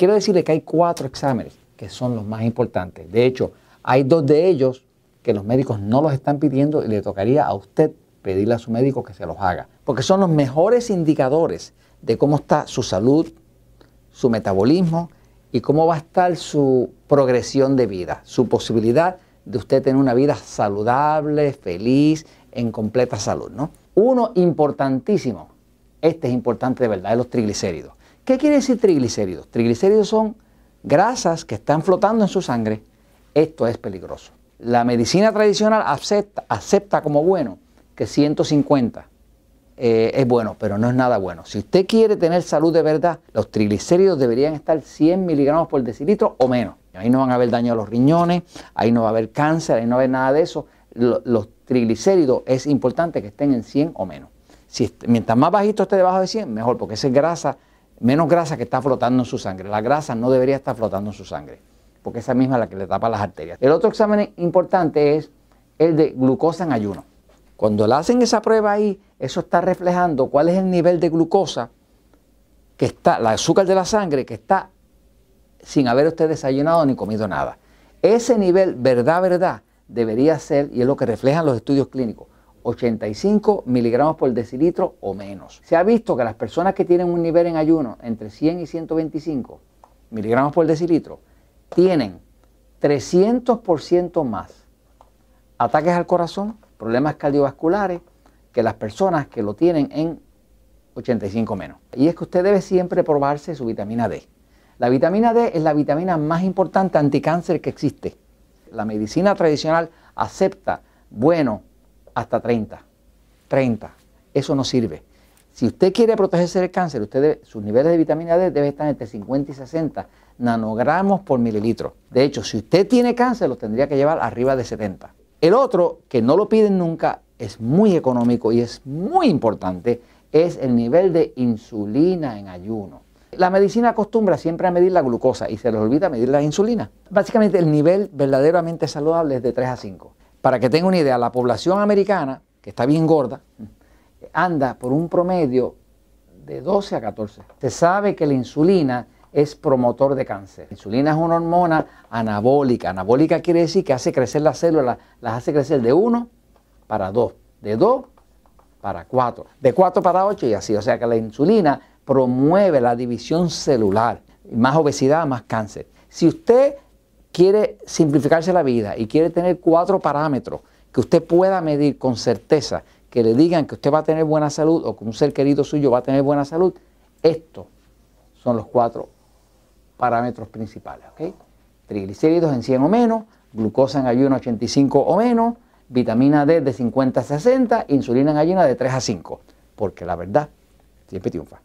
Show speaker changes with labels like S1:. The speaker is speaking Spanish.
S1: quiero decirle que hay cuatro exámenes que son los más importantes. De hecho, hay dos de ellos que los médicos no los están pidiendo y le tocaría a usted pedirle a su médico que se los haga. Porque son los mejores indicadores de cómo está su salud, su metabolismo y cómo va a estar su progresión de vida, su posibilidad de usted tener una vida saludable, feliz, en completa salud. ¿no? Uno importantísimo, este es importante de verdad, es los triglicéridos. ¿Qué quiere decir triglicéridos? Triglicéridos son grasas que están flotando en su sangre. Esto es peligroso. La medicina tradicional acepta, como bueno que 150 eh, es bueno, pero no es nada bueno. Si usted quiere tener salud de verdad, los triglicéridos deberían estar 100 miligramos por decilitro o menos. Ahí no van a haber daño a los riñones, ahí no va a haber cáncer, ahí no va a haber nada de eso. Los, triglicéridos es importante que estén en 100 o menos. Si, mientras más bajito esté debajo de 100, mejor, porque esa es grasa, menos grasa que está flotando en su sangre. La grasa no debería estar flotando en su sangre, porque esa misma es la que le tapa las arterias. El otro examen importante es el de glucosa en ayuno. Cuando le hacen esa prueba ahí, eso está reflejando cuál es el nivel de glucosa que está, el azúcar de la sangre que está sin haber usted desayunado ni comido nada. Ese nivel, verdad, verdad, debería ser, y es lo que reflejan los estudios clínicos, 85 miligramos por decilitro o menos. Se ha visto que las personas que tienen un nivel en ayuno entre 100 y 125 miligramos por decilitro tienen 300% más ataques al corazón, problemas cardiovasculares que las personas que lo tienen en 85 menos. Y es que usted debe siempre probarse su vitamina D. La vitamina D es la vitamina más importante anticáncer que existe. La medicina tradicional acepta, bueno, hasta 30. 30. Eso no sirve. Si usted quiere protegerse del cáncer, usted sus niveles de vitamina D deben estar entre 50 y 60 nanogramos por mililitro. De hecho, si usted tiene cáncer, lo tendría que llevar arriba de 70. El otro, que no lo piden nunca, es muy económico y es muy importante, es el nivel de insulina en ayuno. La medicina acostumbra siempre a medir la glucosa y se les olvida medir la insulina. Básicamente el nivel verdaderamente saludable es de 3 a 5. Para que tenga una idea, la población americana, que está bien gorda, anda por un promedio de 12 a 14. Se sabe que la insulina es promotor de cáncer. La insulina es una hormona anabólica. Anabólica quiere decir que hace crecer las células, las hace crecer de 1 para 2, de 2 para 4, de 4 para 8 y así. O sea que la insulina promueve la división celular, más obesidad, más cáncer. Si usted quiere simplificarse la vida y quiere tener cuatro parámetros que usted pueda medir con certeza, que le digan que usted va a tener buena salud o que un ser querido suyo va a tener buena salud, estos son los cuatro parámetros principales. Triglicéridos en 100 o menos, glucosa en ayuno 85 o menos, vitamina D de 50 a 60, insulina en ayuno de 3 a 5. Porque la verdad siempre triunfa.